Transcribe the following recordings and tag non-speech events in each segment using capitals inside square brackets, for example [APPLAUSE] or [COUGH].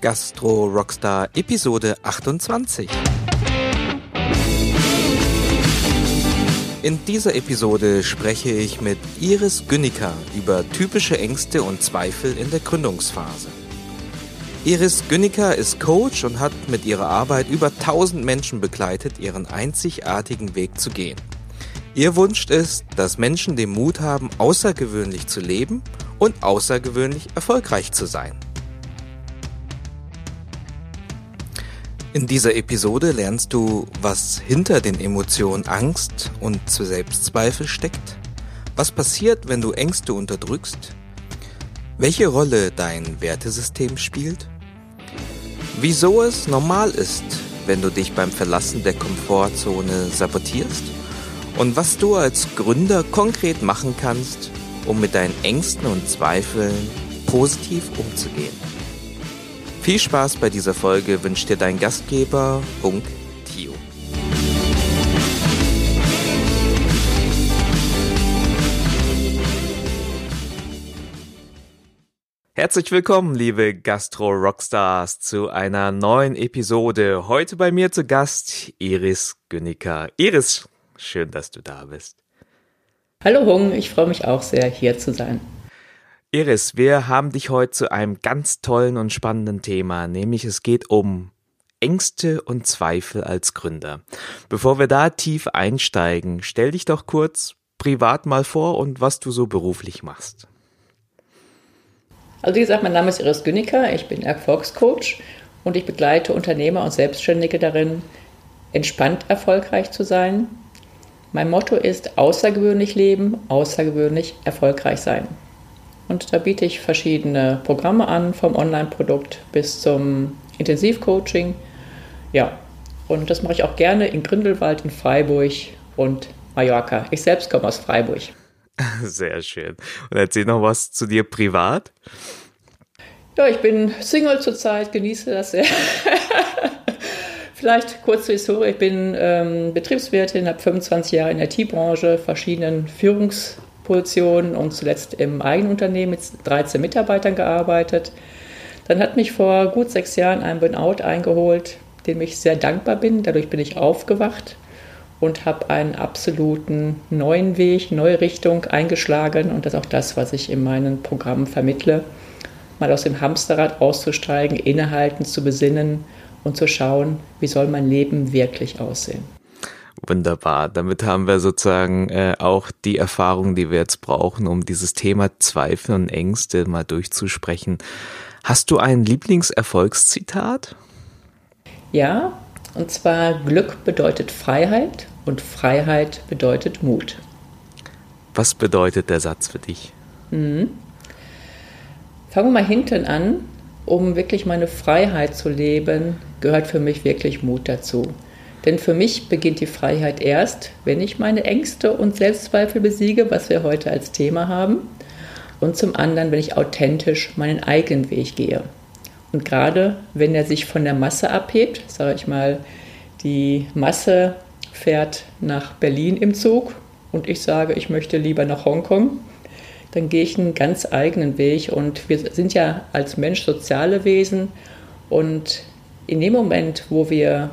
Gastro Rockstar Episode 28. In dieser Episode spreche ich mit Iris Günniker über typische Ängste und Zweifel in der Gründungsphase. Iris Günniker ist Coach und hat mit ihrer Arbeit über 1000 Menschen begleitet, ihren einzigartigen Weg zu gehen. Ihr Wunsch ist, dass Menschen den Mut haben, außergewöhnlich zu leben und außergewöhnlich erfolgreich zu sein. In dieser Episode lernst du, was hinter den Emotionen Angst und Selbstzweifel steckt, was passiert, wenn du Ängste unterdrückst, welche Rolle dein Wertesystem spielt, wieso es normal ist, wenn du dich beim Verlassen der Komfortzone sabotierst und was du als Gründer konkret machen kannst, um mit deinen Ängsten und Zweifeln positiv umzugehen. Viel Spaß bei dieser Folge wünscht dir dein Gastgeber Unk Tio. Herzlich willkommen, liebe Gastro-Rockstars, zu einer neuen Episode. Heute bei mir zu Gast Iris Günniker. Iris, Schön, dass du da bist. Hallo Hung, ich freue mich auch sehr, hier zu sein. Iris, wir haben dich heute zu einem ganz tollen und spannenden Thema, nämlich es geht um Ängste und Zweifel als Gründer. Bevor wir da tief einsteigen, stell dich doch kurz privat mal vor und was du so beruflich machst. Also wie gesagt, mein Name ist Iris Günniker, ich bin Erfolgscoach und ich begleite Unternehmer und Selbstständige darin, entspannt erfolgreich zu sein, mein Motto ist außergewöhnlich leben, außergewöhnlich erfolgreich sein. Und da biete ich verschiedene Programme an, vom Online-Produkt bis zum Intensivcoaching. Ja, und das mache ich auch gerne in Grindelwald, in Freiburg und Mallorca. Ich selbst komme aus Freiburg. [LAUGHS] Sehr schön. Und erzähl noch was zu dir privat. Ja, ich bin Single zurzeit, genieße das sehr. [LAUGHS] Vielleicht kurz zur Historie. Ich bin ähm, Betriebswirtin, habe 25 Jahre in der IT-Branche, verschiedenen Führungspositionen und zuletzt im eigenen Unternehmen mit 13 Mitarbeitern gearbeitet. Dann hat mich vor gut sechs Jahren ein Burnout eingeholt, dem ich sehr dankbar bin. Dadurch bin ich aufgewacht und habe einen absoluten neuen Weg, neue Richtung eingeschlagen. Und das ist auch das, was ich in meinen Programmen vermittle. Mal aus dem Hamsterrad auszusteigen, innehalten, zu besinnen und zu schauen, wie soll mein Leben wirklich aussehen. Wunderbar. Damit haben wir sozusagen äh, auch die Erfahrung, die wir jetzt brauchen, um dieses Thema Zweifel und Ängste mal durchzusprechen. Hast du ein Lieblingserfolgszitat? Ja, und zwar Glück bedeutet Freiheit und Freiheit bedeutet Mut. Was bedeutet der Satz für dich? Mhm. Fangen wir mal hinten an um wirklich meine Freiheit zu leben, gehört für mich wirklich Mut dazu. Denn für mich beginnt die Freiheit erst, wenn ich meine Ängste und Selbstzweifel besiege, was wir heute als Thema haben. Und zum anderen, wenn ich authentisch meinen eigenen Weg gehe. Und gerade wenn er sich von der Masse abhebt, sage ich mal, die Masse fährt nach Berlin im Zug und ich sage, ich möchte lieber nach Hongkong, dann gehe ich einen ganz eigenen Weg. Und wir sind ja als Mensch soziale Wesen. Und in dem Moment, wo wir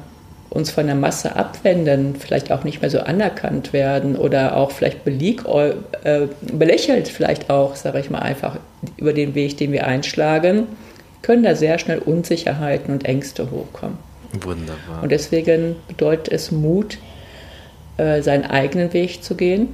uns von der Masse abwenden, vielleicht auch nicht mehr so anerkannt werden oder auch vielleicht belieg, äh, belächelt, vielleicht auch, sage ich mal einfach, über den Weg, den wir einschlagen, können da sehr schnell Unsicherheiten und Ängste hochkommen. Wunderbar. Und deswegen bedeutet es Mut, äh, seinen eigenen Weg zu gehen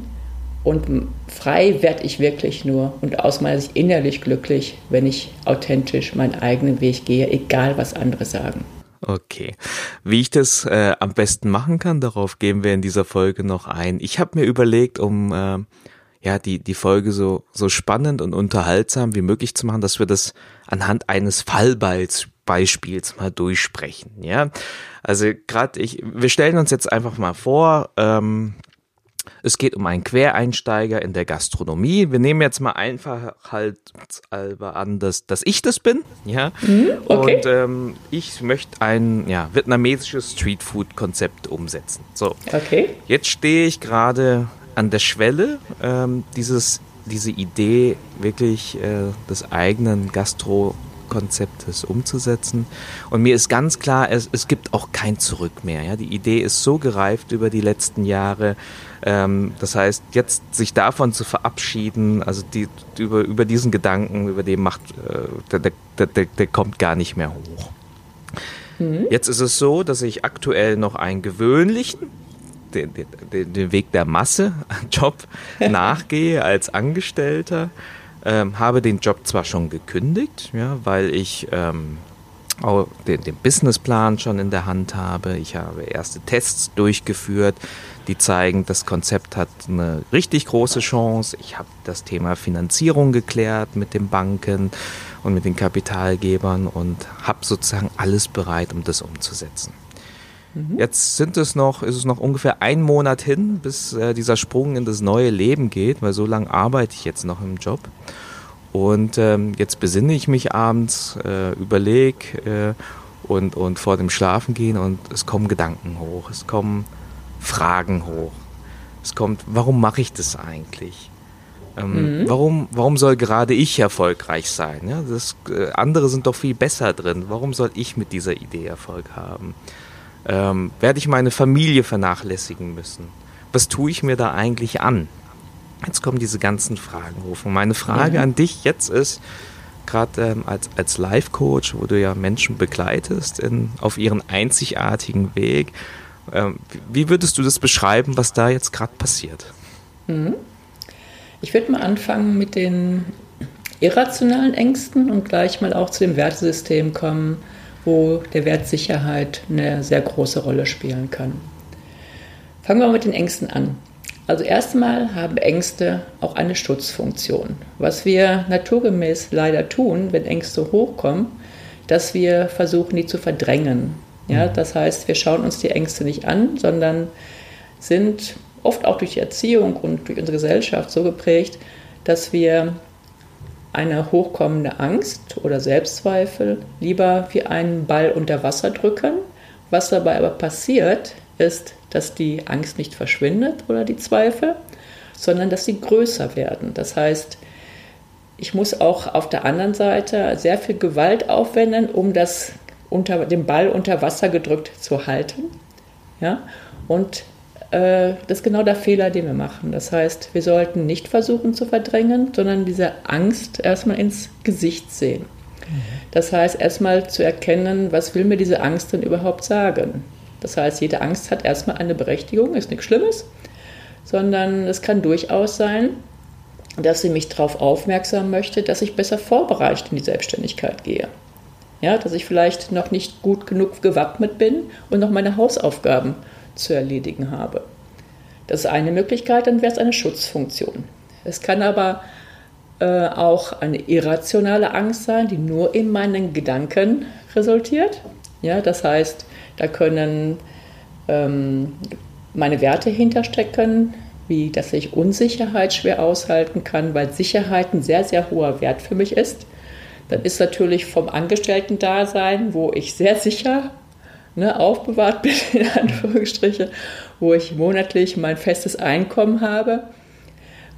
und frei werde ich wirklich nur und aus meiner Sicht innerlich glücklich, wenn ich authentisch meinen eigenen Weg gehe, egal was andere sagen. Okay. Wie ich das äh, am besten machen kann, darauf gehen wir in dieser Folge noch ein. Ich habe mir überlegt, um äh, ja die die Folge so so spannend und unterhaltsam wie möglich zu machen, dass wir das anhand eines Fallballs Beispiels mal durchsprechen. Ja, also gerade ich, wir stellen uns jetzt einfach mal vor. Ähm, es geht um einen Quereinsteiger in der Gastronomie. Wir nehmen jetzt mal einfach halt an, dass, dass ich das bin. Ja. Mhm, okay. Und ähm, ich möchte ein ja, vietnamesisches Streetfood-Konzept umsetzen. So. Okay. Jetzt stehe ich gerade an der Schwelle, ähm, dieses, diese Idee wirklich äh, des eigenen Gastro Jobkonzeptes umzusetzen. Und mir ist ganz klar, es, es gibt auch kein Zurück mehr. Ja? Die Idee ist so gereift über die letzten Jahre. Ähm, das heißt, jetzt sich davon zu verabschieden, also die, über, über diesen Gedanken, über den macht, äh, der, der, der, der kommt gar nicht mehr hoch. Mhm. Jetzt ist es so, dass ich aktuell noch einen gewöhnlichen, den, den, den Weg der Masse, [LAUGHS] Job [LAUGHS] nachgehe als Angestellter. Ähm, habe den Job zwar schon gekündigt, ja, weil ich ähm, auch den, den Businessplan schon in der Hand habe. Ich habe erste Tests durchgeführt, die zeigen, das Konzept hat eine richtig große Chance. Ich habe das Thema Finanzierung geklärt mit den Banken und mit den Kapitalgebern und habe sozusagen alles bereit, um das umzusetzen. Mhm. Jetzt sind es noch, ist es noch ungefähr ein Monat hin, bis äh, dieser Sprung in das neue Leben geht, weil so lange arbeite ich jetzt noch im Job. Und ähm, jetzt besinne ich mich abends, äh, überlege äh, und, und vor dem Schlafen gehen und es kommen Gedanken hoch, es kommen Fragen hoch. Es kommt, warum mache ich das eigentlich? Ähm, mhm. warum, warum soll gerade ich erfolgreich sein? Ja, das, äh, andere sind doch viel besser drin. Warum soll ich mit dieser Idee Erfolg haben? Ähm, werde ich meine Familie vernachlässigen müssen? Was tue ich mir da eigentlich an? Jetzt kommen diese ganzen Fragen hoch. Und meine Frage mhm. an dich jetzt ist, gerade ähm, als, als Life-Coach, wo du ja Menschen begleitest in, auf ihren einzigartigen Weg, ähm, wie würdest du das beschreiben, was da jetzt gerade passiert? Mhm. Ich würde mal anfangen mit den irrationalen Ängsten und gleich mal auch zu dem Wertesystem kommen, wo der Wert Sicherheit eine sehr große Rolle spielen kann. Fangen wir mal mit den Ängsten an. Also erstmal haben Ängste auch eine Schutzfunktion. Was wir naturgemäß leider tun, wenn Ängste hochkommen, dass wir versuchen, die zu verdrängen. Ja, mhm. das heißt, wir schauen uns die Ängste nicht an, sondern sind oft auch durch die Erziehung und durch unsere Gesellschaft so geprägt, dass wir eine hochkommende Angst oder Selbstzweifel lieber wie einen Ball unter Wasser drücken. Was dabei aber passiert, ist, dass die Angst nicht verschwindet oder die Zweifel, sondern dass sie größer werden. Das heißt, ich muss auch auf der anderen Seite sehr viel Gewalt aufwenden, um das unter, den Ball unter Wasser gedrückt zu halten. Ja? Und äh, das ist genau der Fehler, den wir machen. Das heißt, wir sollten nicht versuchen zu verdrängen, sondern diese Angst erstmal ins Gesicht sehen. Das heißt, erstmal zu erkennen, was will mir diese Angst denn überhaupt sagen? Das heißt, jede Angst hat erstmal eine Berechtigung, ist nichts Schlimmes, sondern es kann durchaus sein, dass sie mich darauf aufmerksam möchte, dass ich besser vorbereitet in die Selbstständigkeit gehe. Ja, dass ich vielleicht noch nicht gut genug gewappnet bin und noch meine Hausaufgaben zu erledigen habe. Das ist eine Möglichkeit, dann wäre es eine Schutzfunktion. Es kann aber äh, auch eine irrationale Angst sein, die nur in meinen Gedanken resultiert. Ja, das heißt, da können ähm, meine Werte hinterstecken, wie dass ich Unsicherheit schwer aushalten kann, weil Sicherheit ein sehr, sehr hoher Wert für mich ist. Dann ist natürlich vom Angestellten-Dasein, wo ich sehr sicher ne, aufbewahrt bin, [LAUGHS] in Anführungsstriche, wo ich monatlich mein festes Einkommen habe,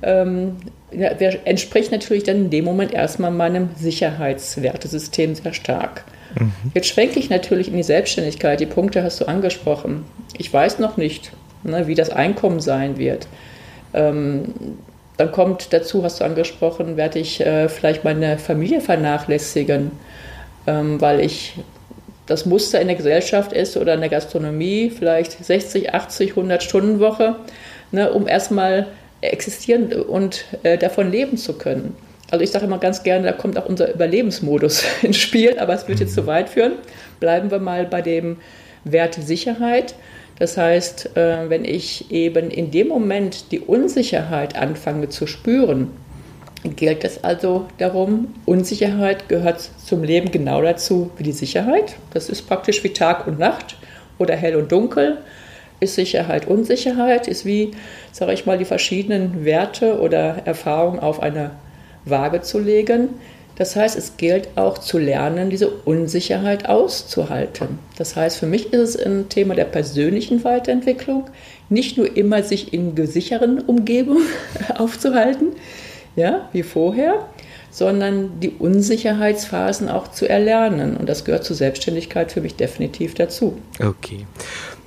ähm, entspricht natürlich dann in dem Moment erstmal meinem Sicherheitswertesystem sehr stark. Mhm. Jetzt schwenke ich natürlich in die Selbstständigkeit. Die Punkte hast du angesprochen. Ich weiß noch nicht, ne, wie das Einkommen sein wird. Ähm, dann kommt dazu, hast du angesprochen, werde ich äh, vielleicht meine Familie vernachlässigen, ähm, weil ich das Muster in der Gesellschaft ist oder in der Gastronomie, vielleicht 60, 80, 100 Stunden Woche, ne, um erstmal existieren und äh, davon leben zu können. Also ich sage immer ganz gerne, da kommt auch unser Überlebensmodus [LAUGHS] ins Spiel, aber es wird jetzt zu weit führen. Bleiben wir mal bei dem Wert Sicherheit. Das heißt, äh, wenn ich eben in dem Moment die Unsicherheit anfange zu spüren, gilt es also darum, Unsicherheit gehört zum Leben genau dazu wie die Sicherheit. Das ist praktisch wie Tag und Nacht oder hell und dunkel. Ist Sicherheit Unsicherheit, ist wie, sage ich mal, die verschiedenen Werte oder Erfahrungen auf eine Waage zu legen. Das heißt, es gilt auch zu lernen, diese Unsicherheit auszuhalten. Das heißt, für mich ist es ein Thema der persönlichen Weiterentwicklung, nicht nur immer sich in gesicherten Umgebungen [LAUGHS] aufzuhalten, ja, wie vorher, sondern die Unsicherheitsphasen auch zu erlernen. Und das gehört zur Selbstständigkeit für mich definitiv dazu. Okay.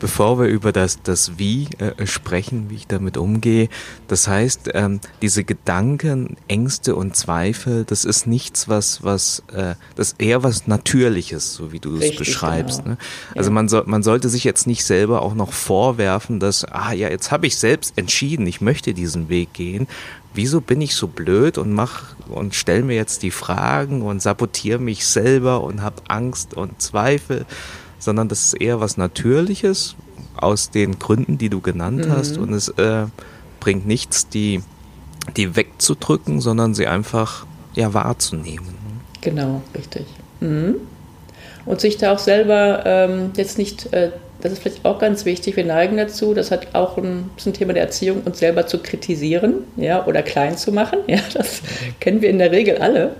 Bevor wir über das, das Wie äh, sprechen, wie ich damit umgehe, das heißt, ähm, diese Gedanken, Ängste und Zweifel, das ist nichts, was, was, äh, das ist eher was Natürliches, so wie du es beschreibst. Genau. Ne? Also ja. man, soll, man sollte sich jetzt nicht selber auch noch vorwerfen, dass, ah ja, jetzt habe ich selbst entschieden, ich möchte diesen Weg gehen, wieso bin ich so blöd und mach und stell mir jetzt die Fragen und sabotiere mich selber und habe Angst und Zweifel, sondern das ist eher was Natürliches aus den Gründen, die du genannt mhm. hast und es äh, bringt nichts, die die wegzudrücken, sondern sie einfach ja wahrzunehmen. Genau, richtig. Mhm. Und sich da auch selber ähm, jetzt nicht äh, das ist vielleicht auch ganz wichtig, wir neigen dazu, das hat auch ein, ist ein Thema der Erziehung, uns selber zu kritisieren ja, oder klein zu machen. [LAUGHS] Ja, das kennen wir in der Regel alle.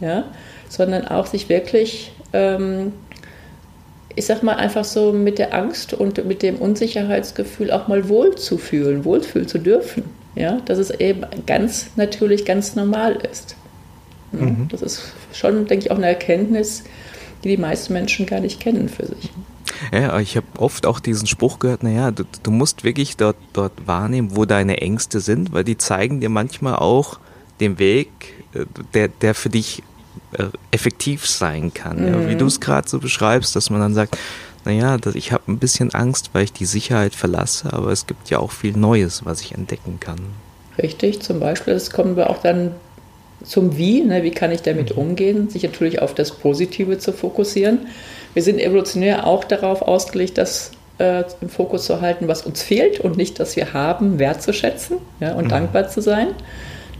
Ja, sondern auch sich wirklich, ähm, ich sag mal, einfach so mit der Angst und mit dem Unsicherheitsgefühl auch mal wohlzufühlen, wohlfühlen zu dürfen. Ja, dass es eben ganz natürlich, ganz normal ist. Ja, mhm. Das ist schon, denke ich, auch eine Erkenntnis, die die meisten Menschen gar nicht kennen für sich. Ja, ich habe oft auch diesen Spruch gehört, naja, du, du musst wirklich dort, dort wahrnehmen, wo deine Ängste sind, weil die zeigen dir manchmal auch den Weg, äh, der, der für dich effektiv sein kann. Mhm. Ja, wie mhm. du es gerade so beschreibst, dass man dann sagt, naja, ich habe ein bisschen Angst, weil ich die Sicherheit verlasse, aber es gibt ja auch viel Neues, was ich entdecken kann. Richtig, zum Beispiel, das kommen wir auch dann zum Wie, ne, wie kann ich damit mhm. umgehen, sich natürlich auf das Positive zu fokussieren. Wir sind evolutionär auch darauf ausgelegt, das äh, im Fokus zu halten, was uns fehlt und nicht, dass wir haben, wertzuschätzen ja, und mhm. dankbar zu sein.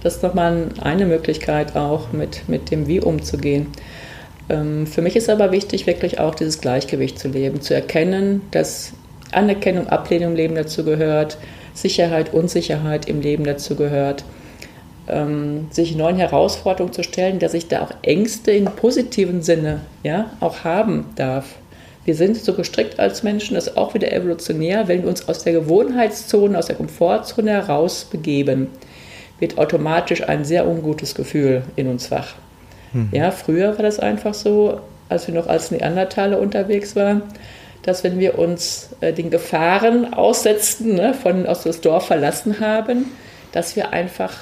Das ist nochmal eine Möglichkeit auch, mit, mit dem Wie umzugehen. Ähm, für mich ist aber wichtig, wirklich auch dieses Gleichgewicht zu leben, zu erkennen, dass Anerkennung, Ablehnung im Leben dazu gehört, Sicherheit, Unsicherheit im Leben dazu gehört ähm, sich neuen Herausforderungen zu stellen, dass ich da auch Ängste im positiven Sinne ja, auch haben darf. Wir sind so gestrickt als Menschen, das ist auch wieder evolutionär, wenn wir uns aus der Gewohnheitszone, aus der Komfortzone heraus begeben, wird automatisch ein sehr ungutes Gefühl in uns wach. Mhm. Ja, früher war das einfach so, als wir noch als Neandertaler unterwegs waren, dass wenn wir uns äh, den Gefahren aussetzten, ne, von aus das Dorf verlassen haben, dass wir einfach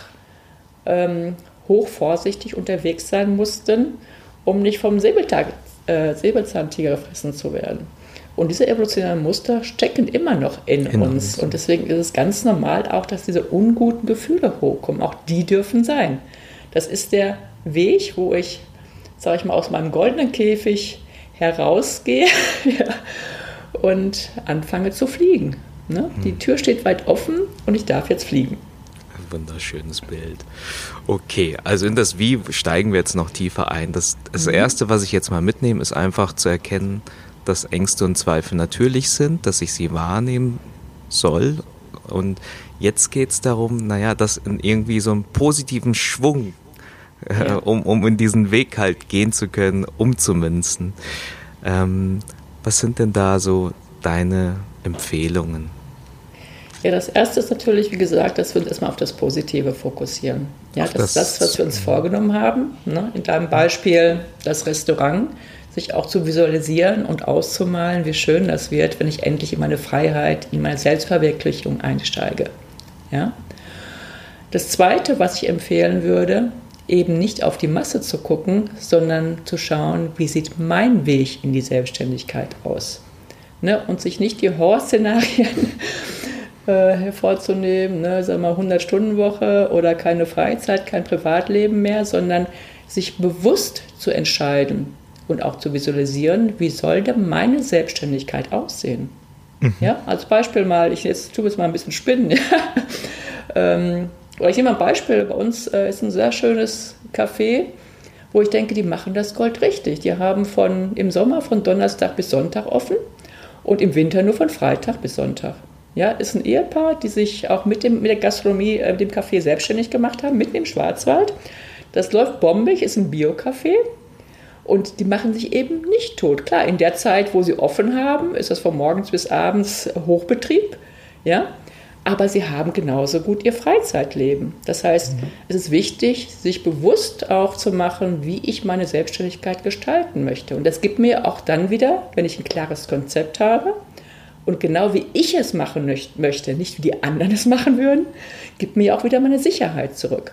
ähm, hochvorsichtig unterwegs sein mussten, um nicht vom Säbeltag, äh, Säbelzahntiger gefressen zu werden. Und diese evolutionären Muster stecken immer noch in, in uns. uns. Und deswegen ist es ganz normal auch, dass diese unguten Gefühle hochkommen. Auch die dürfen sein. Das ist der Weg, wo ich, sage ich mal, aus meinem goldenen Käfig herausgehe [LAUGHS] und anfange zu fliegen. Ne? Die hm. Tür steht weit offen und ich darf jetzt fliegen wunderschönes Bild. Okay, also in das Wie steigen wir jetzt noch tiefer ein. Das, das mhm. Erste, was ich jetzt mal mitnehme, ist einfach zu erkennen, dass Ängste und Zweifel natürlich sind, dass ich sie wahrnehmen soll. Und jetzt geht es darum, naja, das in irgendwie so einen positiven Schwung, äh, ja. um, um in diesen Weg halt gehen zu können, umzumünzen. Ähm, was sind denn da so deine Empfehlungen? Ja, das erste ist natürlich, wie gesagt, dass wir uns erstmal auf das Positive fokussieren. Ja, Ach, das, das, was wir uns vorgenommen haben. Ne? In deinem Beispiel das Restaurant, sich auch zu visualisieren und auszumalen, wie schön das wird, wenn ich endlich in meine Freiheit, in meine Selbstverwirklichung einsteige. Ja? Das zweite, was ich empfehlen würde, eben nicht auf die Masse zu gucken, sondern zu schauen, wie sieht mein Weg in die Selbstständigkeit aus. Ne? Und sich nicht die Horrorszenarien [LAUGHS] äh, hervorzunehmen, ne, sagen wir 100-Stunden-Woche oder keine Freizeit, kein Privatleben mehr, sondern sich bewusst zu entscheiden und auch zu visualisieren, wie soll denn meine Selbstständigkeit aussehen? Mhm. Ja, als Beispiel mal, ich jetzt tue es mal ein bisschen spinnen. [LAUGHS] ähm, oder ich nehme mal ein Beispiel, bei uns äh, ist ein sehr schönes Café, wo ich denke, die machen das Gold richtig. Die haben von, im Sommer von Donnerstag bis Sonntag offen und im Winter nur von Freitag bis Sonntag. Ja, ist ein Ehepaar, die sich auch mit, dem, mit der Gastronomie, äh, dem Café selbstständig gemacht haben, mitten im Schwarzwald. Das läuft bombig, ist ein Bio-Café. Und die machen sich eben nicht tot. Klar, in der Zeit, wo sie offen haben, ist das von morgens bis abends Hochbetrieb. Ja, aber sie haben genauso gut ihr Freizeitleben. Das heißt, mhm. es ist wichtig, sich bewusst auch zu machen, wie ich meine Selbstständigkeit gestalten möchte. Und das gibt mir auch dann wieder, wenn ich ein klares Konzept habe und genau wie ich es machen möchte, nicht wie die anderen es machen würden, gibt mir auch wieder meine Sicherheit zurück.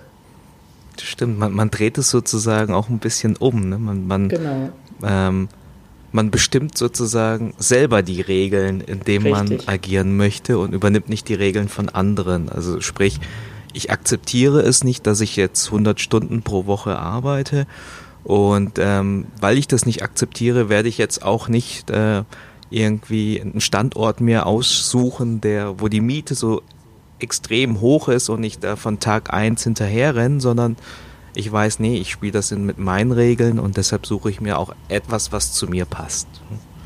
Stimmt, man, man dreht es sozusagen auch ein bisschen um. Ne? Man, man, genau. Ähm, man bestimmt sozusagen selber die Regeln, indem Richtig. man agieren möchte und übernimmt nicht die Regeln von anderen. Also sprich, ich akzeptiere es nicht, dass ich jetzt 100 Stunden pro Woche arbeite und ähm, weil ich das nicht akzeptiere, werde ich jetzt auch nicht äh, irgendwie einen Standort mir aussuchen, der, wo die Miete so extrem hoch ist und ich da von Tag eins hinterher renne, sondern ich weiß, nee, ich spiele das mit meinen Regeln und deshalb suche ich mir auch etwas, was zu mir passt.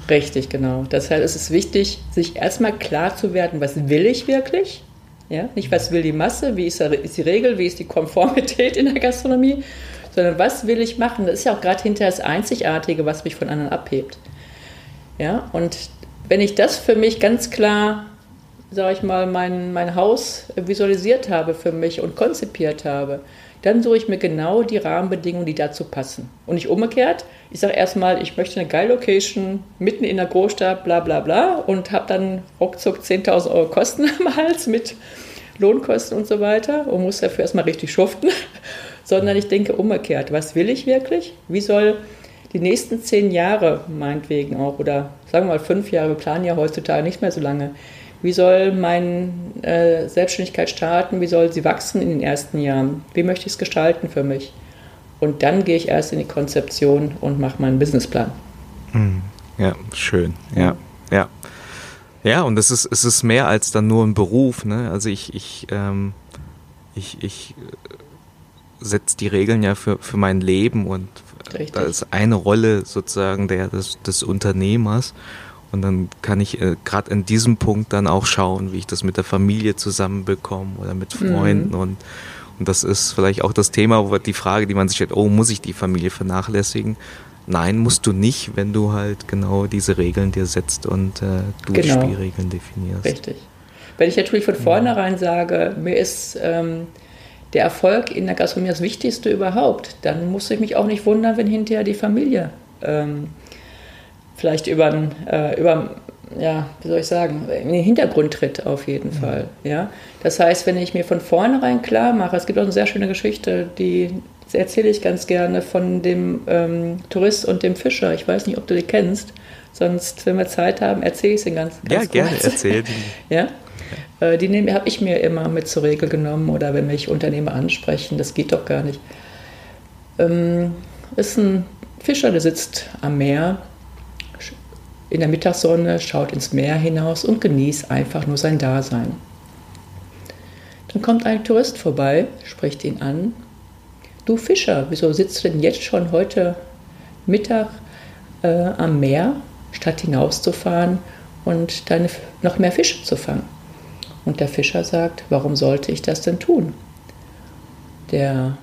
Richtig, genau. Deshalb ist es wichtig, sich erstmal klar zu werden, was will ich wirklich? Ja, nicht was will die Masse, wie ist, die Regel, wie ist die Konformität in der Gastronomie, sondern was will ich machen? Das ist ja auch gerade hinterher das Einzigartige, was mich von anderen abhebt. Ja, und wenn ich das für mich ganz klar, sage ich mal, mein, mein Haus visualisiert habe für mich und konzipiert habe, dann suche ich mir genau die Rahmenbedingungen, die dazu passen. Und nicht umgekehrt. Ich sage erstmal, ich möchte eine geile Location mitten in der Großstadt, bla bla bla, und habe dann ruckzuck 10.000 Euro Kosten [LAUGHS] am Hals mit Lohnkosten und so weiter und muss dafür erstmal richtig schuften. [LAUGHS] Sondern ich denke umgekehrt, was will ich wirklich? Wie soll die nächsten zehn Jahre, meinetwegen auch, oder sagen wir mal fünf Jahre, wir planen ja heutzutage nicht mehr so lange, wie soll meine äh, Selbstständigkeit starten? Wie soll sie wachsen in den ersten Jahren? Wie möchte ich es gestalten für mich? Und dann gehe ich erst in die Konzeption und mache meinen Businessplan. Hm. Ja, schön. Ja, ja. Ja, und es ist, es ist mehr als dann nur ein Beruf. Ne? Also ich, ich, ähm, ich, ich äh, setze die Regeln ja für, für mein Leben und Richtig. da ist eine Rolle sozusagen der des, des Unternehmers. Und dann kann ich äh, gerade in diesem Punkt dann auch schauen, wie ich das mit der Familie zusammenbekomme oder mit Freunden. Mhm. Und, und das ist vielleicht auch das Thema, wo die Frage, die man sich stellt, oh, muss ich die Familie vernachlässigen? Nein, musst du nicht, wenn du halt genau diese Regeln dir setzt und äh, du genau. Spielregeln definierst. Richtig. Wenn ich natürlich von vornherein sage, mir ist ähm, der Erfolg in der Gastronomie das Wichtigste überhaupt, dann muss ich mich auch nicht wundern, wenn hinterher die Familie ähm, vielleicht über, äh, über ja, wie soll ich sagen, in den Hintergrund tritt auf jeden mhm. Fall. Ja? Das heißt, wenn ich mir von vornherein klar mache, es gibt auch eine sehr schöne Geschichte, die erzähle ich ganz gerne von dem ähm, Tourist und dem Fischer. Ich weiß nicht, ob du die kennst. Sonst, wenn wir Zeit haben, erzähle ich sie ganz, ganz Ja, kurz. gerne, erzähl die. [LAUGHS] ja? Äh, die habe ich mir immer mit zur Regel genommen oder wenn mich Unternehmer ansprechen, das geht doch gar nicht. Ähm, ist ein Fischer, der sitzt am Meer in der Mittagssonne, schaut ins Meer hinaus und genießt einfach nur sein Dasein. Dann kommt ein Tourist vorbei, spricht ihn an. Du Fischer, wieso sitzt du denn jetzt schon heute Mittag äh, am Meer, statt hinauszufahren und deine, noch mehr Fische zu fangen? Und der Fischer sagt, warum sollte ich das denn tun? Der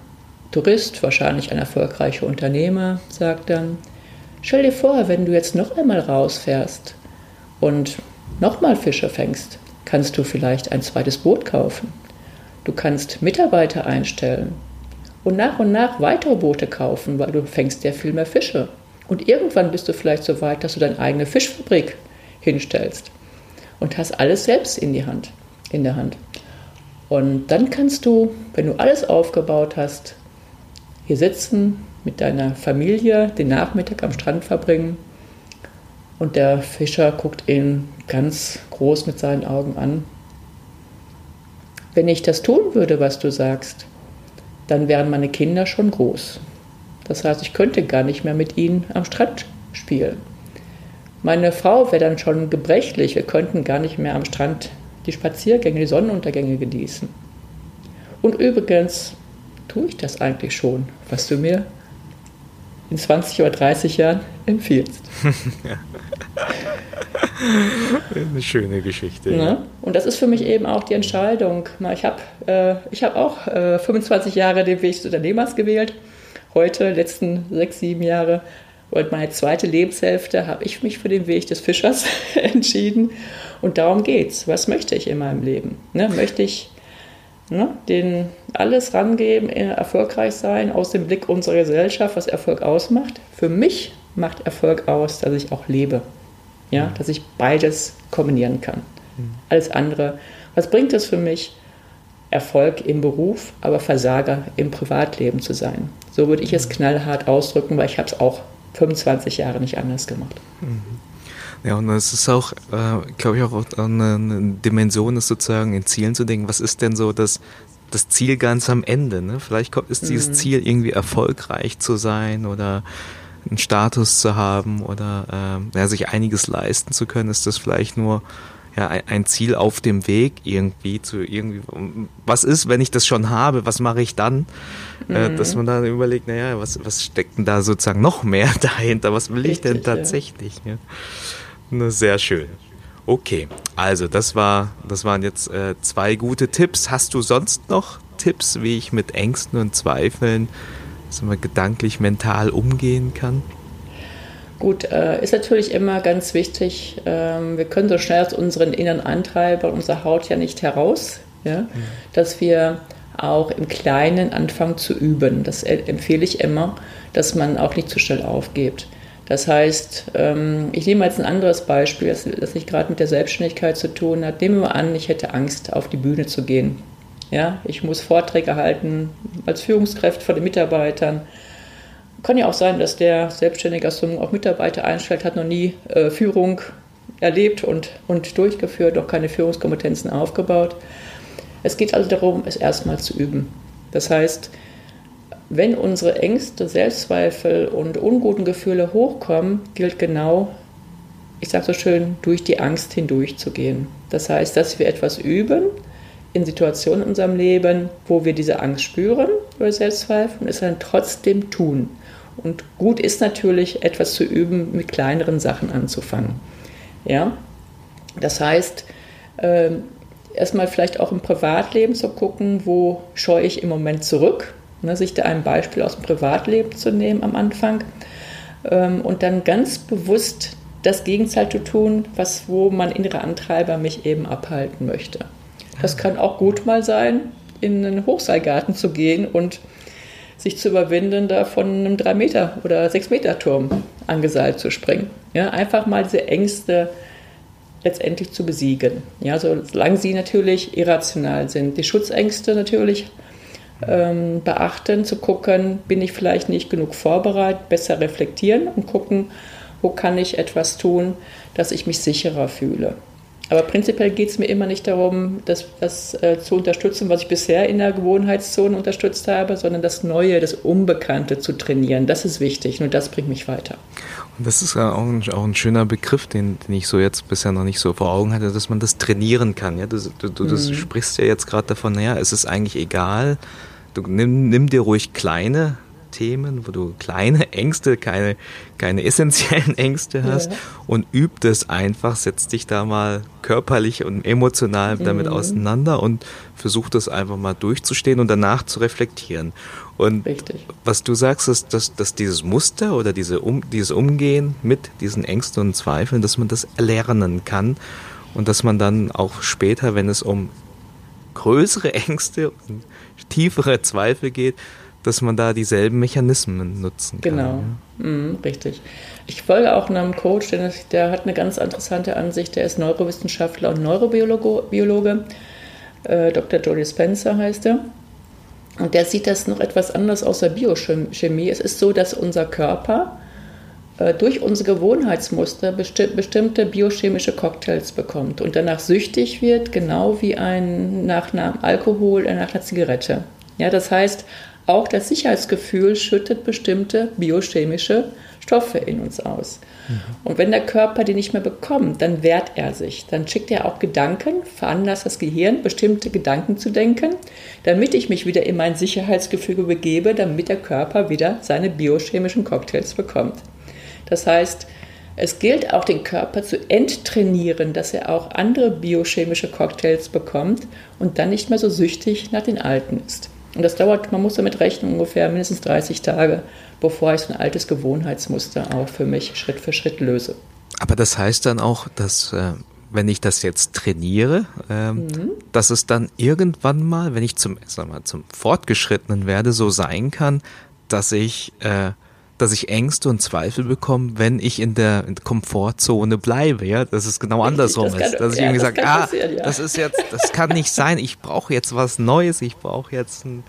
Tourist, wahrscheinlich ein erfolgreicher Unternehmer, sagt dann, Stell dir vor, wenn du jetzt noch einmal rausfährst und nochmal Fische fängst, kannst du vielleicht ein zweites Boot kaufen. Du kannst Mitarbeiter einstellen und nach und nach weitere Boote kaufen, weil du fängst ja viel mehr Fische. Und irgendwann bist du vielleicht so weit, dass du deine eigene Fischfabrik hinstellst und hast alles selbst in, die Hand, in der Hand. Und dann kannst du, wenn du alles aufgebaut hast, hier sitzen, mit deiner Familie den Nachmittag am Strand verbringen. Und der Fischer guckt ihn ganz groß mit seinen Augen an. Wenn ich das tun würde, was du sagst, dann wären meine Kinder schon groß. Das heißt, ich könnte gar nicht mehr mit ihnen am Strand spielen. Meine Frau wäre dann schon gebrechlich. Wir könnten gar nicht mehr am Strand die Spaziergänge, die Sonnenuntergänge genießen. Und übrigens tue ich das eigentlich schon, was du mir in 20 oder 30 Jahren empfiehlst. [LAUGHS] Eine schöne Geschichte. Ne? Und das ist für mich eben auch die Entscheidung. Ich habe äh, hab auch äh, 25 Jahre den Weg des Unternehmers gewählt. Heute, letzten sechs, sieben Jahre, Und meine zweite Lebenshälfte habe ich mich für den Weg des Fischers [LAUGHS] entschieden. Und darum geht's. Was möchte ich in meinem Leben? Ne? Möchte ich ne, den alles rangeben, erfolgreich sein aus dem Blick unserer Gesellschaft, was Erfolg ausmacht? Für mich macht Erfolg aus, dass ich auch lebe. Ja, dass ich beides kombinieren kann. Mhm. Alles andere. Was bringt es für mich? Erfolg im Beruf, aber Versager im Privatleben zu sein. So würde ich es knallhart ausdrücken, weil ich habe es auch 25 Jahre nicht anders gemacht. Mhm. Ja, und es ist auch, äh, glaube ich, auch eine, Dimension, ist sozusagen in Zielen zu denken. Was ist denn so das, das Ziel ganz am Ende? Ne? Vielleicht kommt, ist dieses mhm. Ziel irgendwie erfolgreich zu sein oder einen Status zu haben oder äh, ja, sich einiges leisten zu können. Ist das vielleicht nur ja, ein Ziel auf dem Weg irgendwie zu irgendwie, was ist, wenn ich das schon habe, was mache ich dann? Äh, mhm. dass man dann überlegt, naja, was, was steckt denn da sozusagen noch mehr [LAUGHS] dahinter? Was will Richtig, ich denn tatsächlich? Ja. Ja. Sehr schön. Okay, also das war, das waren jetzt äh, zwei gute Tipps. Hast du sonst noch Tipps, wie ich mit Ängsten und Zweifeln sagen wir, gedanklich, mental umgehen kann? Gut, äh, ist natürlich immer ganz wichtig, ähm, wir können so schnell aus unseren inneren Antreiber, unserer Haut ja nicht heraus, ja? Mhm. dass wir auch im Kleinen anfangen zu üben. Das empfehle ich immer, dass man auch nicht zu schnell aufgibt. Das heißt, ähm, ich nehme jetzt ein anderes Beispiel, das, das nicht gerade mit der Selbstständigkeit zu tun hat. Nehmen wir an, ich hätte Angst, auf die Bühne zu gehen. Ja, ich muss Vorträge halten als Führungskraft vor den Mitarbeitern kann ja auch sein, dass der selbstständige Gastronom auch Mitarbeiter einstellt, hat noch nie äh, Führung erlebt und, und durchgeführt, noch keine Führungskompetenzen aufgebaut. Es geht also darum, es erstmal zu üben. Das heißt, wenn unsere Ängste, Selbstzweifel und unguten Gefühle hochkommen, gilt genau, ich sage so schön, durch die Angst hindurch zu gehen. Das heißt, dass wir etwas üben in Situationen in unserem Leben, wo wir diese Angst spüren oder Selbstzweifel und es dann trotzdem tun. Und gut ist natürlich, etwas zu üben, mit kleineren Sachen anzufangen. Ja? Das heißt, äh, erstmal vielleicht auch im Privatleben zu gucken, wo scheue ich im Moment zurück, ne, sich da ein Beispiel aus dem Privatleben zu nehmen am Anfang ähm, und dann ganz bewusst das Gegenteil zu tun, was, wo mein innerer Antreiber mich eben abhalten möchte. Das kann auch gut mal sein, in einen Hochseilgarten zu gehen und sich zu überwinden, da von einem 3 Meter oder 6 Meter Turm angeseilt zu springen. Ja, einfach mal diese Ängste letztendlich zu besiegen. Ja, solange sie natürlich irrational sind. Die Schutzängste natürlich ähm, beachten, zu gucken, bin ich vielleicht nicht genug vorbereitet, besser reflektieren und gucken, wo kann ich etwas tun, dass ich mich sicherer fühle. Aber prinzipiell geht es mir immer nicht darum, das, das äh, zu unterstützen, was ich bisher in der Gewohnheitszone unterstützt habe, sondern das Neue, das Unbekannte zu trainieren. Das ist wichtig und das bringt mich weiter. Und das ist auch ein, auch ein schöner Begriff, den, den, ich so jetzt bisher noch nicht so vor Augen hatte, dass man das trainieren kann. Ja? Du, du, du mhm. sprichst ja jetzt gerade davon, naja, es ist eigentlich egal, du nimm, nimm dir ruhig kleine Themen, wo du kleine [LAUGHS] Ängste, keine, keine essentiellen [LAUGHS] Ängste hast ja. und üb das einfach, setz dich da mal körperlich und emotional mhm. damit auseinander und versuch das einfach mal durchzustehen und danach zu reflektieren. Und Richtig. was du sagst, ist, dass, dass dieses Muster oder diese um, dieses Umgehen mit diesen Ängsten und Zweifeln, dass man das erlernen kann und dass man dann auch später, wenn es um größere [LAUGHS] Ängste und tiefere Zweifel geht, dass man da dieselben Mechanismen nutzen kann. Genau, mhm, richtig. Ich folge auch einem Coach, der, der, hat eine ganz interessante Ansicht. Der ist Neurowissenschaftler und Neurobiologe. Äh, Dr. Jody Spencer heißt er. Und der sieht das noch etwas anders aus der Biochemie. Es ist so, dass unser Körper äh, durch unsere Gewohnheitsmuster besti bestimmte biochemische Cocktails bekommt und danach süchtig wird, genau wie ein nach einem Alkohol oder nach einer Zigarette. Ja, das heißt, auch das Sicherheitsgefühl schüttet bestimmte biochemische Stoffe in uns aus. Mhm. Und wenn der Körper die nicht mehr bekommt, dann wehrt er sich. Dann schickt er auch Gedanken, veranlasst das Gehirn, bestimmte Gedanken zu denken, damit ich mich wieder in mein Sicherheitsgefüge begebe, damit der Körper wieder seine biochemischen Cocktails bekommt. Das heißt, es gilt auch den Körper zu enttrainieren, dass er auch andere biochemische Cocktails bekommt und dann nicht mehr so süchtig nach den alten ist. Und das dauert, man muss damit rechnen, ungefähr mindestens 30 Tage, bevor ich so ein altes Gewohnheitsmuster auch für mich Schritt für Schritt löse. Aber das heißt dann auch, dass äh, wenn ich das jetzt trainiere, äh, mhm. dass es dann irgendwann mal, wenn ich zum, sag mal, zum Fortgeschrittenen werde, so sein kann, dass ich äh, dass ich Ängste und Zweifel bekomme, wenn ich in der Komfortzone bleibe, ja, dass es genau andersrum das ist, dass ich ja, irgendwie sage, ah, ja. das ist jetzt, das kann nicht sein, ich brauche jetzt was Neues, ich brauche jetzt ein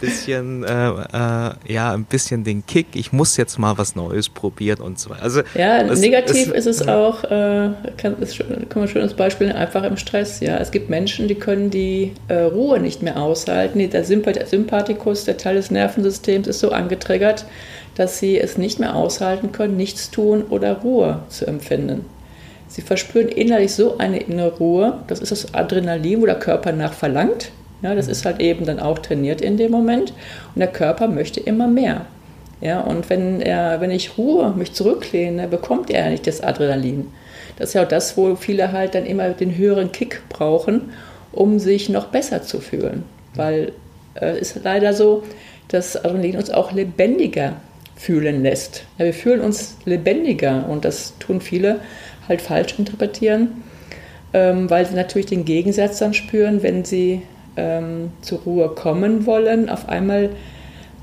bisschen, äh, äh, ja, ein bisschen den Kick, ich muss jetzt mal was Neues probieren und so weiter. Also, ja, negativ ist, ist es auch, äh, kann, ist, kann man schönes Beispiel, einfach im Stress, ja. Es gibt Menschen, die können die äh, Ruhe nicht mehr aushalten, der Sympathikus, der Teil des Nervensystems ist so angetriggert, dass sie es nicht mehr aushalten können, nichts tun oder Ruhe zu empfinden. Sie verspüren innerlich so eine innere Ruhe, das ist das Adrenalin, wo der Körper nach verlangt. Ja, das ist halt eben dann auch trainiert in dem Moment und der Körper möchte immer mehr. Ja, und wenn, er, wenn ich Ruhe mich zurücklehne, bekommt er nicht das Adrenalin. Das ist ja auch das, wo viele halt dann immer den höheren Kick brauchen, um sich noch besser zu fühlen. Weil es äh, ist leider so, dass Adrenalin uns auch lebendiger fühlen lässt. Ja, wir fühlen uns lebendiger und das tun viele halt falsch interpretieren, ähm, weil sie natürlich den Gegensatz dann spüren, wenn sie ähm, zur Ruhe kommen wollen, auf einmal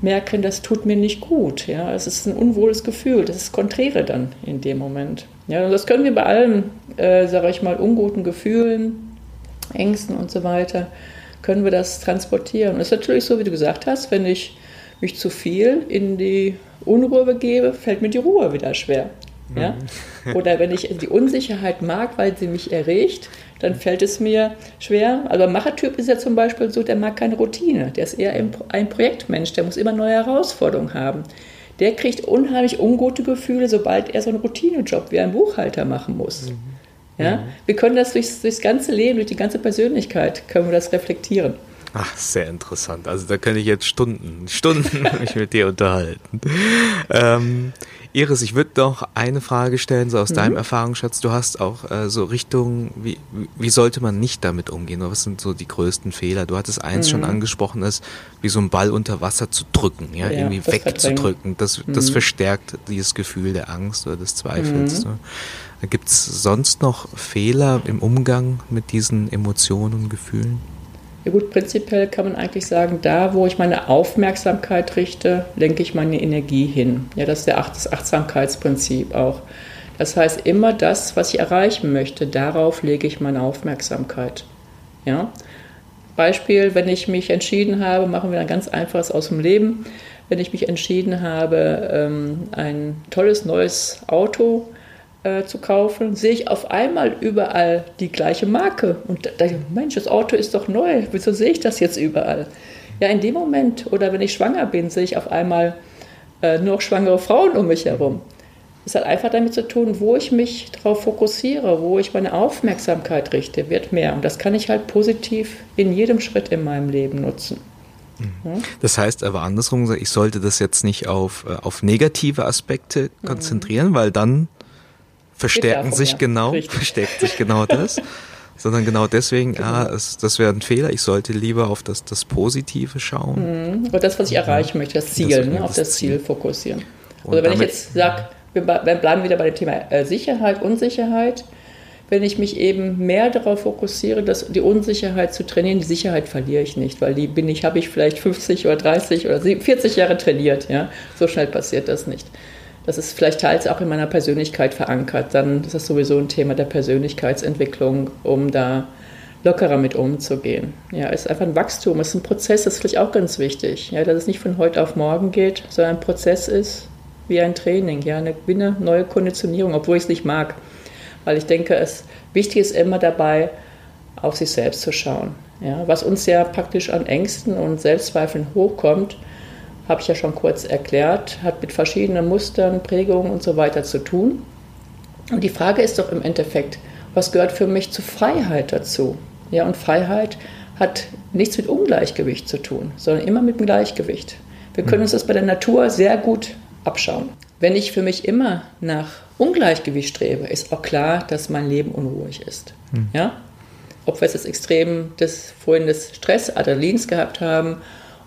merken, das tut mir nicht gut. Ja, es ist ein unwohles Gefühl, das ist konträre dann in dem Moment. Ja, und das können wir bei allen, äh, sage ich mal, unguten Gefühlen, Ängsten und so weiter, können wir das transportieren. Und es ist natürlich so, wie du gesagt hast, wenn ich mich zu viel in die Unruhe begebe, fällt mir die Ruhe wieder schwer. Ja? Mhm. [LAUGHS] Oder wenn ich die Unsicherheit mag, weil sie mich erregt, dann fällt es mir schwer. Also ein Machertyp ist ja zum Beispiel so, der mag keine Routine. Der ist eher ein Projektmensch, der muss immer neue Herausforderungen haben. Der kriegt unheimlich ungute Gefühle, sobald er so einen Routinejob wie ein Buchhalter machen muss. Mhm. Ja? Mhm. Wir können das durchs, durchs ganze Leben, durch die ganze Persönlichkeit, können wir das reflektieren. Ach, sehr interessant. Also da könnte ich jetzt Stunden, Stunden [LAUGHS] mich mit dir unterhalten. Ähm, Iris, ich würde noch eine Frage stellen, so aus mhm. deinem Erfahrungsschatz. Du hast auch äh, so Richtung, wie, wie sollte man nicht damit umgehen? was sind so die größten Fehler? Du hattest eins mhm. schon angesprochen, ist wie so ein Ball unter Wasser zu drücken, ja, ja irgendwie wegzudrücken. Das, das mhm. verstärkt dieses Gefühl der Angst oder des Zweifels. Mhm. Ne? Gibt es sonst noch Fehler im Umgang mit diesen Emotionen und Gefühlen? Ja gut, prinzipiell kann man eigentlich sagen, da wo ich meine Aufmerksamkeit richte, lenke ich meine Energie hin. Ja, das ist der Ach das Achtsamkeitsprinzip auch. Das heißt, immer das, was ich erreichen möchte, darauf lege ich meine Aufmerksamkeit. Ja? Beispiel, wenn ich mich entschieden habe, machen wir ein ganz einfaches aus dem Leben, wenn ich mich entschieden habe, ähm, ein tolles neues Auto äh, zu kaufen, sehe ich auf einmal überall die gleiche Marke. Und da denke ich, Mensch, das Auto ist doch neu, wieso sehe ich das jetzt überall? Ja, in dem Moment, oder wenn ich schwanger bin, sehe ich auf einmal äh, nur noch schwangere Frauen um mich herum. Das hat einfach damit zu tun, wo ich mich darauf fokussiere, wo ich meine Aufmerksamkeit richte, wird mehr. Und das kann ich halt positiv in jedem Schritt in meinem Leben nutzen. Mhm. Das heißt aber andersrum, ich sollte das jetzt nicht auf, äh, auf negative Aspekte konzentrieren, mhm. weil dann verstärken sich genau, Richtig. verstärkt sich genau das. [LAUGHS] sondern genau deswegen, genau. ah, es, das wäre ein Fehler, ich sollte lieber auf das, das Positive schauen. Mhm. Oder das, was ich erreichen möchte, das Ziel, das ne, auf das Ziel, Ziel fokussieren. Und also wenn ich jetzt sage, wir bleiben wieder bei dem Thema äh, Sicherheit, Unsicherheit, wenn ich mich eben mehr darauf fokussiere, dass die Unsicherheit zu trainieren, die Sicherheit verliere ich nicht, weil die bin ich, habe ich vielleicht 50 oder 30 oder 40 Jahre trainiert, ja. So schnell passiert das nicht das ist vielleicht teils auch in meiner Persönlichkeit verankert. Dann ist das sowieso ein Thema der Persönlichkeitsentwicklung, um da lockerer mit umzugehen. Ja, es ist einfach ein Wachstum, es ist ein Prozess, das ist vielleicht auch ganz wichtig. Ja, dass es nicht von heute auf morgen geht, sondern ein Prozess ist wie ein Training, ja, eine, wie eine neue Konditionierung, obwohl ich es nicht mag. Weil ich denke, es wichtig ist immer dabei, auf sich selbst zu schauen. Ja, was uns ja praktisch an Ängsten und Selbstzweifeln hochkommt, habe ich ja schon kurz erklärt, hat mit verschiedenen Mustern, Prägungen und so weiter zu tun. Und die Frage ist doch im Endeffekt, was gehört für mich zu Freiheit dazu? Ja, und Freiheit hat nichts mit Ungleichgewicht zu tun, sondern immer mit dem Gleichgewicht. Wir können uns das bei der Natur sehr gut abschauen. Wenn ich für mich immer nach Ungleichgewicht strebe, ist auch klar, dass mein Leben unruhig ist. Hm. Ja? Ob wir jetzt extrem des, vorhin des Stress, Adrenalins gehabt haben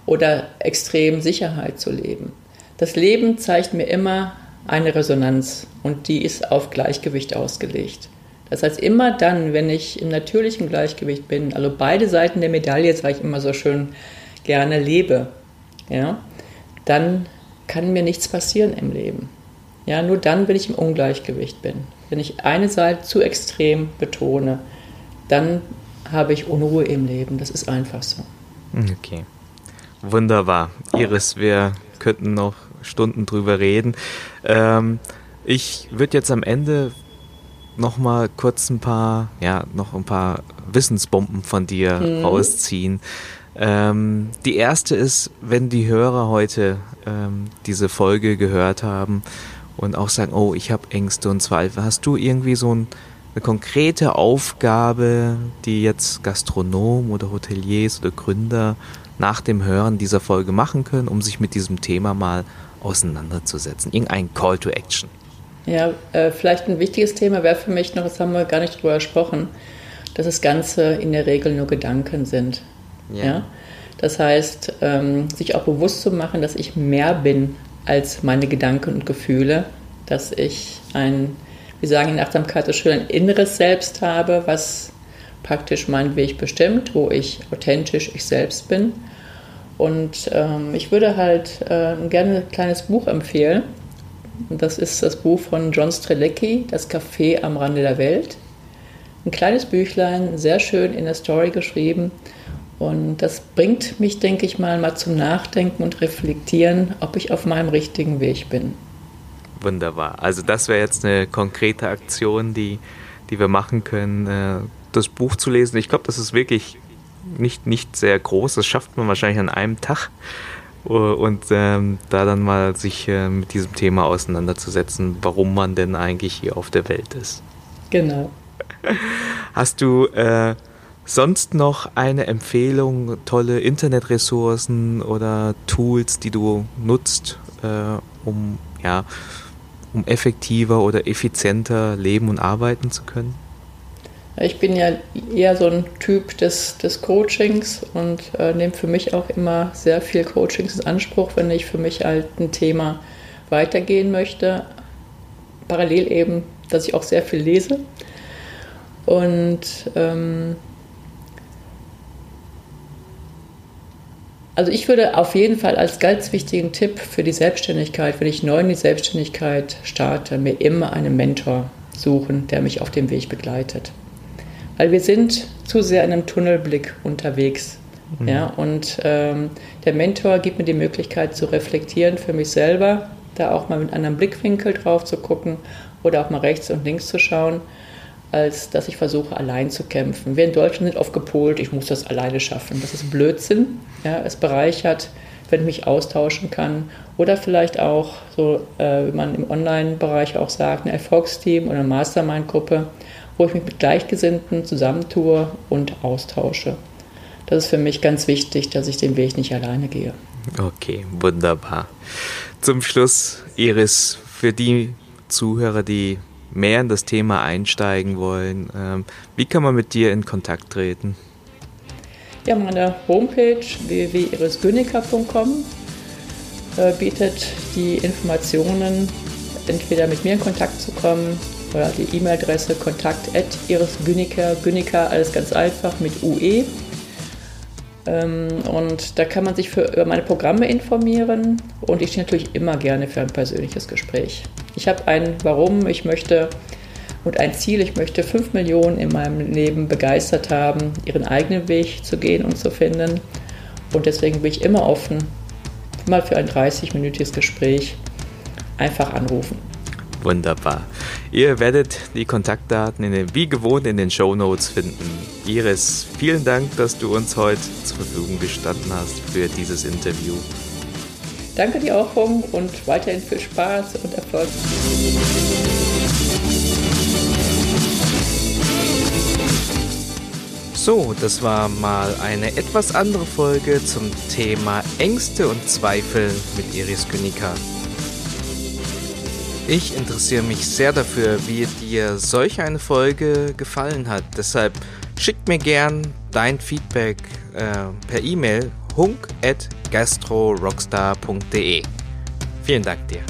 oder extrem Sicherheit zu leben. Das Leben zeigt mir immer eine Resonanz und die ist auf Gleichgewicht ausgelegt. Das heißt, immer dann, wenn ich im natürlichen Gleichgewicht bin, also beide Seiten der Medaille, sage ich immer so schön gerne, lebe, ja, dann kann mir nichts passieren im Leben. Ja, nur dann, wenn ich im Ungleichgewicht bin. Wenn ich eine Seite zu extrem betone, dann habe ich Unruhe im Leben. Das ist einfach so. Okay. Wunderbar. Iris, wir könnten noch Stunden drüber reden. Ähm, ich würde jetzt am Ende noch mal kurz ein paar, ja, noch ein paar Wissensbomben von dir mhm. rausziehen. Ähm, die erste ist, wenn die Hörer heute ähm, diese Folge gehört haben und auch sagen, oh, ich habe Ängste und Zweifel, hast du irgendwie so ein, eine konkrete Aufgabe, die jetzt Gastronomen oder Hoteliers oder Gründer nach dem Hören dieser Folge machen können, um sich mit diesem Thema mal auseinanderzusetzen? Irgendein Call to Action. Ja, äh, vielleicht ein wichtiges Thema wäre für mich noch, das haben wir gar nicht drüber gesprochen, dass das Ganze in der Regel nur Gedanken sind. Ja. ja? Das heißt, ähm, sich auch bewusst zu machen, dass ich mehr bin als meine Gedanken und Gefühle, dass ich ein, wir sagen in Achtsamkeit so schön, ein inneres Selbst habe, was praktisch meinen Weg bestimmt, wo ich authentisch ich selbst bin. Und ähm, ich würde halt äh, gerne ein kleines Buch empfehlen. Das ist das Buch von John Strelecki, Das Café am Rande der Welt. Ein kleines Büchlein, sehr schön in der Story geschrieben. Und das bringt mich, denke ich mal, mal zum Nachdenken und Reflektieren, ob ich auf meinem richtigen Weg bin. Wunderbar. Also das wäre jetzt eine konkrete Aktion, die, die wir machen können, äh, das Buch zu lesen. Ich glaube, das ist wirklich nicht, nicht sehr groß. Das schafft man wahrscheinlich an einem Tag. Und ähm, da dann mal sich äh, mit diesem Thema auseinanderzusetzen, warum man denn eigentlich hier auf der Welt ist. Genau. [LAUGHS] Hast du äh, sonst noch eine Empfehlung, tolle Internetressourcen oder Tools, die du nutzt, äh, um ja, um effektiver oder effizienter leben und arbeiten zu können? Ich bin ja eher so ein Typ des, des Coachings und äh, nehme für mich auch immer sehr viel Coachings in Anspruch, wenn ich für mich halt ein Thema weitergehen möchte. Parallel eben, dass ich auch sehr viel lese. Und ähm, also ich würde auf jeden Fall als ganz wichtigen Tipp für die Selbstständigkeit, wenn ich neu in die Selbstständigkeit starte, mir immer einen Mentor suchen, der mich auf dem Weg begleitet weil wir sind zu sehr in einem Tunnelblick unterwegs. Mhm. Ja, und ähm, der Mentor gibt mir die Möglichkeit zu reflektieren für mich selber, da auch mal mit einem anderen Blickwinkel drauf zu gucken oder auch mal rechts und links zu schauen, als dass ich versuche, allein zu kämpfen. Wir in Deutschland sind oft gepolt, ich muss das alleine schaffen. Das ist Blödsinn. Ja, es bereichert, wenn ich mich austauschen kann. Oder vielleicht auch, so äh, wie man im Online-Bereich auch sagt, ein Erfolgsteam oder eine Mastermind-Gruppe wo ich mich mit Gleichgesinnten zusammentue und austausche. Das ist für mich ganz wichtig, dass ich den Weg nicht alleine gehe. Okay, wunderbar. Zum Schluss, Iris, für die Zuhörer, die mehr in das Thema einsteigen wollen, ähm, wie kann man mit dir in Kontakt treten? Ja, meine Homepage www.irisgüniker.com äh, bietet die Informationen, entweder mit mir in Kontakt zu kommen oder die E-Mail-Adresse kontakt at irisgüniker, Güniker, alles ganz einfach mit UE. Ähm, und da kann man sich für, über meine Programme informieren und ich stehe natürlich immer gerne für ein persönliches Gespräch. Ich habe ein Warum, ich möchte und ein Ziel, ich möchte fünf Millionen in meinem Leben begeistert haben, ihren eigenen Weg zu gehen und zu finden. Und deswegen bin ich immer offen, mal für ein 30-minütiges Gespräch einfach anrufen. Wunderbar. Ihr werdet die Kontaktdaten den, wie gewohnt in den Show Notes finden. Iris, vielen Dank, dass du uns heute zur Verfügung gestanden hast für dieses Interview. Danke dir auch, Hung, und weiterhin viel Spaß und Erfolg. So, das war mal eine etwas andere Folge zum Thema Ängste und Zweifel mit Iris Künika. Ich interessiere mich sehr dafür, wie dir solch eine Folge gefallen hat. Deshalb schick mir gern dein Feedback äh, per E-Mail hunk.gastrorockstar.de. Vielen Dank dir.